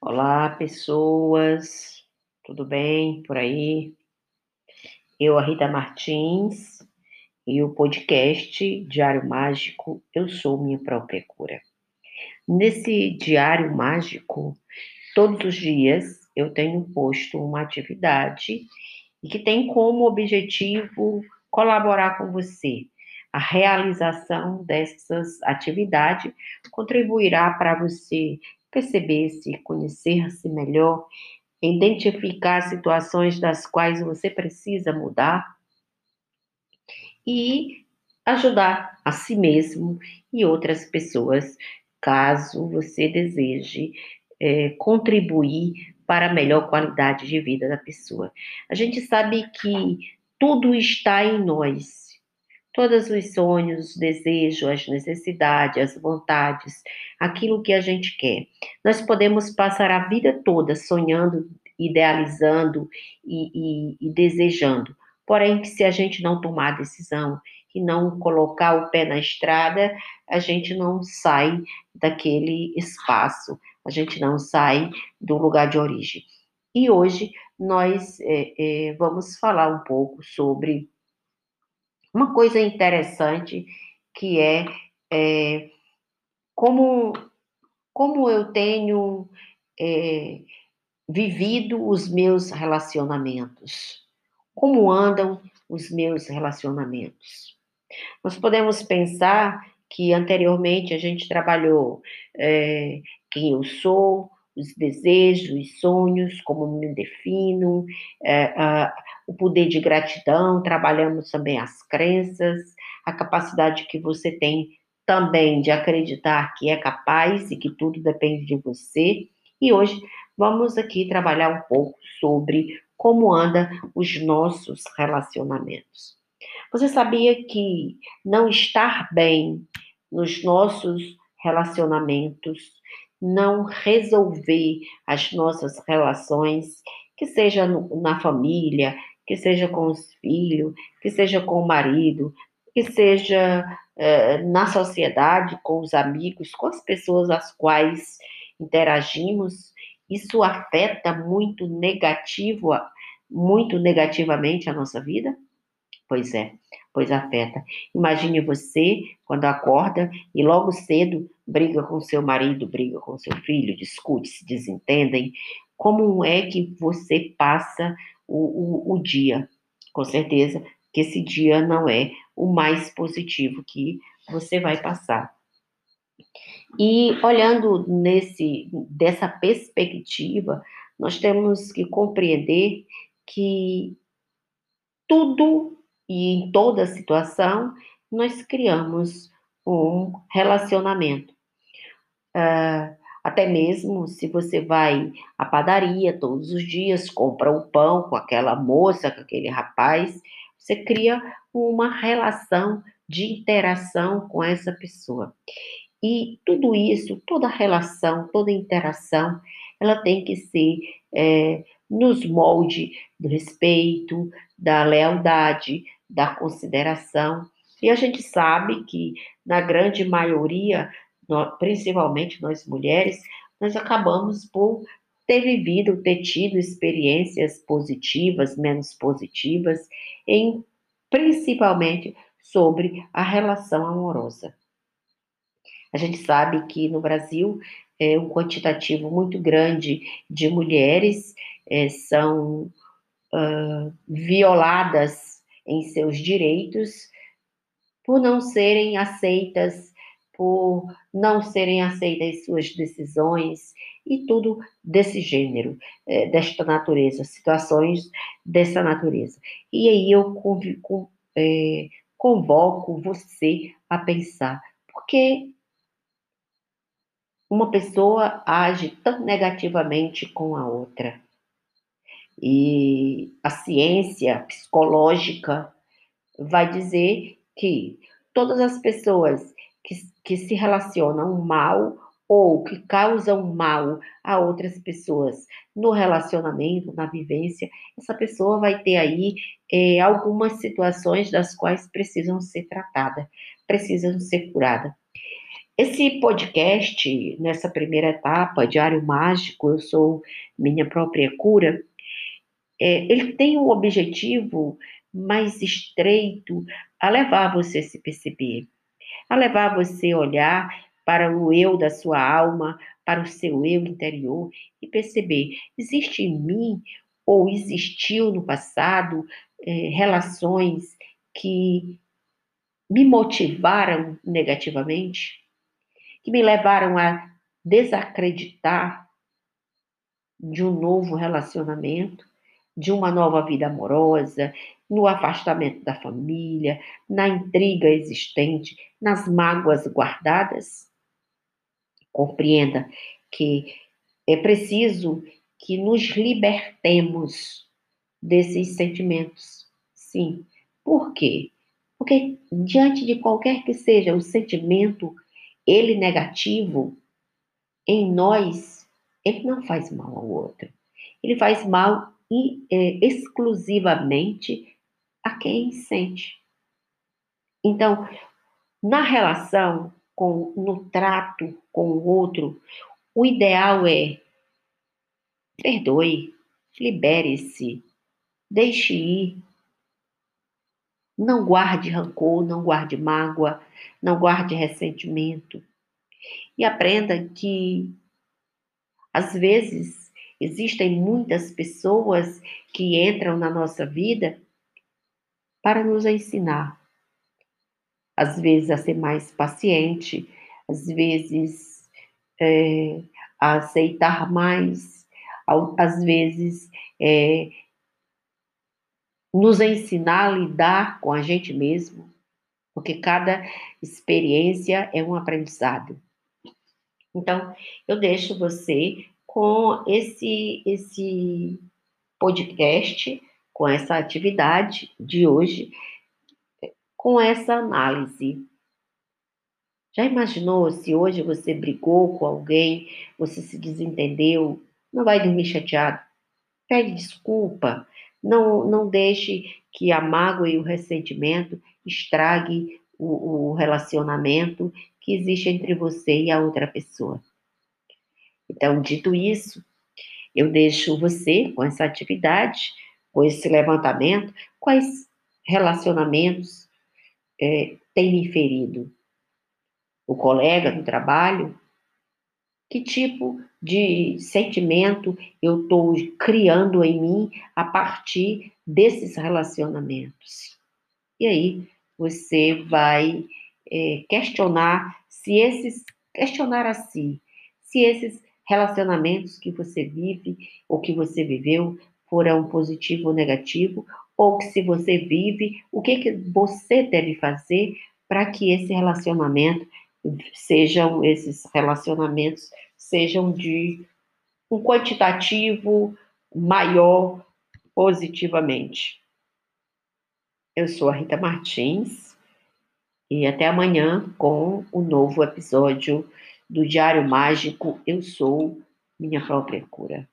Olá, pessoas, tudo bem por aí? Eu, a Rita Martins, e o podcast Diário Mágico, Eu Sou Minha Própria Cura. Nesse Diário Mágico, todos os dias eu tenho posto uma atividade e que tem como objetivo colaborar com você. A realização dessas atividades contribuirá para você perceber-se, conhecer-se melhor, identificar situações das quais você precisa mudar e ajudar a si mesmo e outras pessoas, caso você deseje é, contribuir para a melhor qualidade de vida da pessoa. A gente sabe que tudo está em nós todos os sonhos, os desejos, as necessidades, as vontades, aquilo que a gente quer. Nós podemos passar a vida toda sonhando, idealizando e, e, e desejando. Porém, se a gente não tomar a decisão e não colocar o pé na estrada, a gente não sai daquele espaço, a gente não sai do lugar de origem. E hoje nós é, é, vamos falar um pouco sobre uma coisa interessante que é, é como, como eu tenho é, vivido os meus relacionamentos, como andam os meus relacionamentos. Nós podemos pensar que anteriormente a gente trabalhou é, quem eu sou, os desejos, os sonhos, como me defino, é, o poder de gratidão, trabalhamos também as crenças, a capacidade que você tem também de acreditar que é capaz e que tudo depende de você. E hoje vamos aqui trabalhar um pouco sobre como anda os nossos relacionamentos. Você sabia que não estar bem nos nossos relacionamentos não resolver as nossas relações, que seja na família, que seja com os filhos, que seja com o marido, que seja eh, na sociedade, com os amigos, com as pessoas às quais interagimos, isso afeta muito negativo, muito negativamente a nossa vida? Pois é, pois afeta. Imagine você quando acorda e logo cedo briga com seu marido, briga com seu filho, discute, se desentendem. Como é que você passa o, o, o dia? Com certeza que esse dia não é o mais positivo que você vai passar. E olhando nesse dessa perspectiva, nós temos que compreender que tudo e em toda situação nós criamos um relacionamento. Uh, até mesmo se você vai à padaria todos os dias, compra o um pão com aquela moça, com aquele rapaz, você cria uma relação de interação com essa pessoa. E tudo isso, toda relação, toda interação, ela tem que ser é, nos molde do respeito, da lealdade, da consideração. E a gente sabe que, na grande maioria, principalmente nós mulheres, nós acabamos por ter vivido, ter tido experiências positivas, menos positivas, em principalmente sobre a relação amorosa. A gente sabe que no Brasil é um quantitativo muito grande de mulheres é, são uh, violadas em seus direitos, por não serem aceitas, por não serem aceitas suas decisões e tudo desse gênero, é, desta natureza, situações dessa natureza. E aí eu convico, é, convoco você a pensar, por que uma pessoa age tão negativamente com a outra? E a ciência psicológica vai dizer que todas as pessoas que, que se relacionam mal ou que causam mal a outras pessoas no relacionamento, na vivência, essa pessoa vai ter aí é, algumas situações das quais precisam ser tratadas, precisam ser curadas. Esse podcast, nessa primeira etapa, Diário Mágico, eu sou minha própria cura, é, ele tem um objetivo mais estreito a levar você a se perceber, a levar você a olhar para o eu da sua alma, para o seu eu interior e perceber: existe em mim ou existiu no passado é, relações que me motivaram negativamente? que me levaram a desacreditar de um novo relacionamento, de uma nova vida amorosa, no afastamento da família, na intriga existente, nas mágoas guardadas. Compreenda que é preciso que nos libertemos desses sentimentos. Sim. Por quê? Porque diante de qualquer que seja o sentimento ele negativo em nós, ele não faz mal ao outro. Ele faz mal é, exclusivamente a quem sente. Então, na relação com, no trato com o outro, o ideal é perdoe, libere-se, deixe ir, não guarde rancor, não guarde mágoa, não guarde ressentimento. E aprenda que, às vezes, existem muitas pessoas que entram na nossa vida para nos ensinar. Às vezes, a ser mais paciente, às vezes, é, a aceitar mais, às vezes, é, nos ensinar a lidar com a gente mesmo, porque cada experiência é um aprendizado. Então, eu deixo você com esse esse podcast, com essa atividade de hoje, com essa análise. Já imaginou se hoje você brigou com alguém, você se desentendeu, não vai dormir chateado? Pede desculpa, não, não deixe que a mágoa e o ressentimento estrague o, o relacionamento que existe entre você e a outra pessoa. Então, dito isso, eu deixo você com essa atividade, com esse levantamento, quais relacionamentos é, tem me ferido? O colega do trabalho? Que tipo de sentimento eu estou criando em mim a partir desses relacionamentos. E aí você vai é, questionar se esses, questionar a si, se esses relacionamentos que você vive ou que você viveu foram positivo ou negativo, ou que se você vive, o que, que você deve fazer para que esse relacionamento sejam esses relacionamentos sejam de um quantitativo maior positivamente. Eu sou a Rita Martins e até amanhã com o um novo episódio do Diário Mágico Eu Sou Minha Própria Cura.